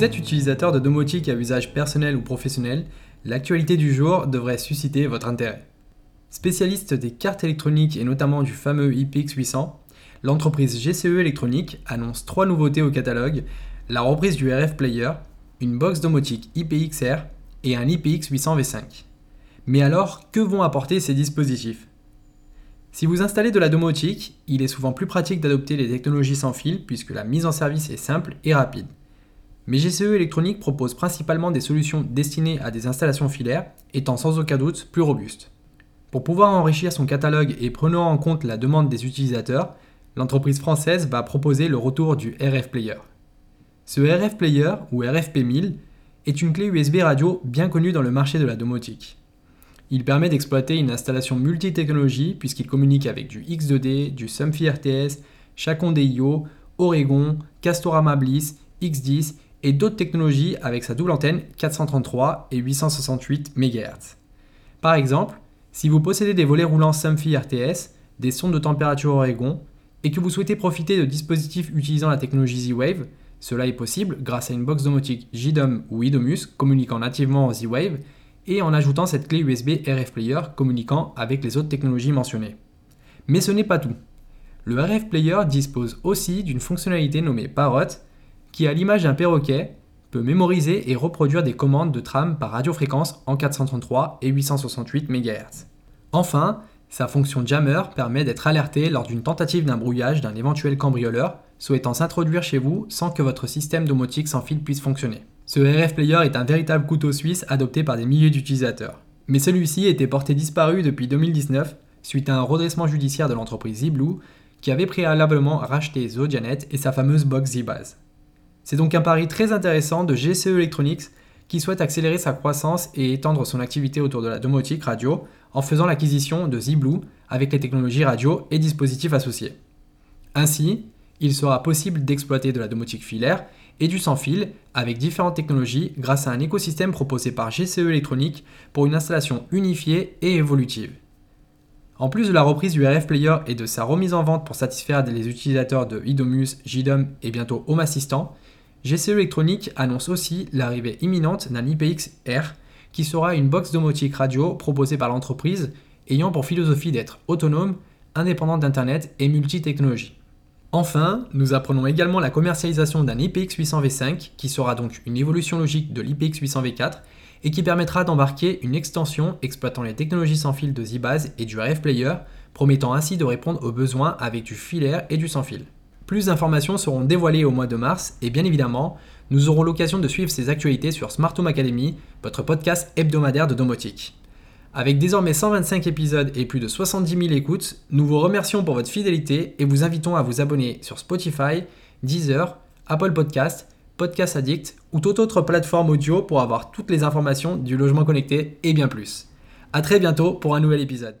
vous êtes utilisateur de domotique à usage personnel ou professionnel, l'actualité du jour devrait susciter votre intérêt. Spécialiste des cartes électroniques et notamment du fameux IPX800, l'entreprise GCE Électronique annonce trois nouveautés au catalogue la reprise du RF Player, une box domotique IPXR et un IPX800 V5. Mais alors, que vont apporter ces dispositifs? Si vous installez de la domotique, il est souvent plus pratique d'adopter les technologies sans fil puisque la mise en service est simple et rapide. Mais GCE Électronique propose principalement des solutions destinées à des installations filaires, étant sans aucun doute plus robustes. Pour pouvoir enrichir son catalogue et prenant en compte la demande des utilisateurs, l'entreprise française va proposer le retour du RF Player. Ce RF Player, ou RFP1000, est une clé USB radio bien connue dans le marché de la domotique. Il permet d'exploiter une installation multi-technologie puisqu'il communique avec du X2D, du Somfy RTS, Chacon DIO, Oregon, Castorama Bliss, X10 et d'autres technologies avec sa double antenne 433 et 868 MHz. Par exemple, si vous possédez des volets roulants Somfy RTS, des sondes de température Oregon, et que vous souhaitez profiter de dispositifs utilisant la technologie Z-Wave, cela est possible grâce à une box domotique JDOM ou IDOMUS communiquant nativement en Z-Wave et en ajoutant cette clé USB RF Player communiquant avec les autres technologies mentionnées. Mais ce n'est pas tout. Le RF Player dispose aussi d'une fonctionnalité nommée Parrot qui, à l'image d'un perroquet, peut mémoriser et reproduire des commandes de trame par radiofréquence en 433 et 868 MHz. Enfin, sa fonction jammer permet d'être alerté lors d'une tentative d'un brouillage d'un éventuel cambrioleur souhaitant s'introduire chez vous sans que votre système domotique sans fil puisse fonctionner. Ce RF Player est un véritable couteau suisse adopté par des milliers d'utilisateurs. Mais celui-ci était porté disparu depuis 2019 suite à un redressement judiciaire de l'entreprise ZBlue qui avait préalablement racheté Zodianet et sa fameuse box Z-Base. C'est donc un pari très intéressant de GCE Electronics qui souhaite accélérer sa croissance et étendre son activité autour de la domotique radio en faisant l'acquisition de ZBlue avec les technologies radio et dispositifs associés. Ainsi, il sera possible d'exploiter de la domotique filaire et du sans fil avec différentes technologies grâce à un écosystème proposé par GCE Electronics pour une installation unifiée et évolutive. En plus de la reprise du RF Player et de sa remise en vente pour satisfaire les utilisateurs de IDOMUS, JDOM et bientôt Home Assistant, GCE Electronics annonce aussi l'arrivée imminente d'un IPX-R qui sera une box domotique radio proposée par l'entreprise ayant pour philosophie d'être autonome, indépendante d'Internet et multi-technologie. Enfin, nous apprenons également la commercialisation d'un IPX800V5 qui sera donc une évolution logique de l'IPX800V4 et qui permettra d'embarquer une extension exploitant les technologies sans fil de Z-Base et du RF Player, promettant ainsi de répondre aux besoins avec du filaire et du sans fil. Plus d'informations seront dévoilées au mois de mars et bien évidemment, nous aurons l'occasion de suivre ces actualités sur Smart Home Academy, votre podcast hebdomadaire de domotique. Avec désormais 125 épisodes et plus de 70 000 écoutes, nous vous remercions pour votre fidélité et vous invitons à vous abonner sur Spotify, Deezer, Apple Podcast, Podcast Addict ou toute autre plateforme audio pour avoir toutes les informations du logement connecté et bien plus. A très bientôt pour un nouvel épisode.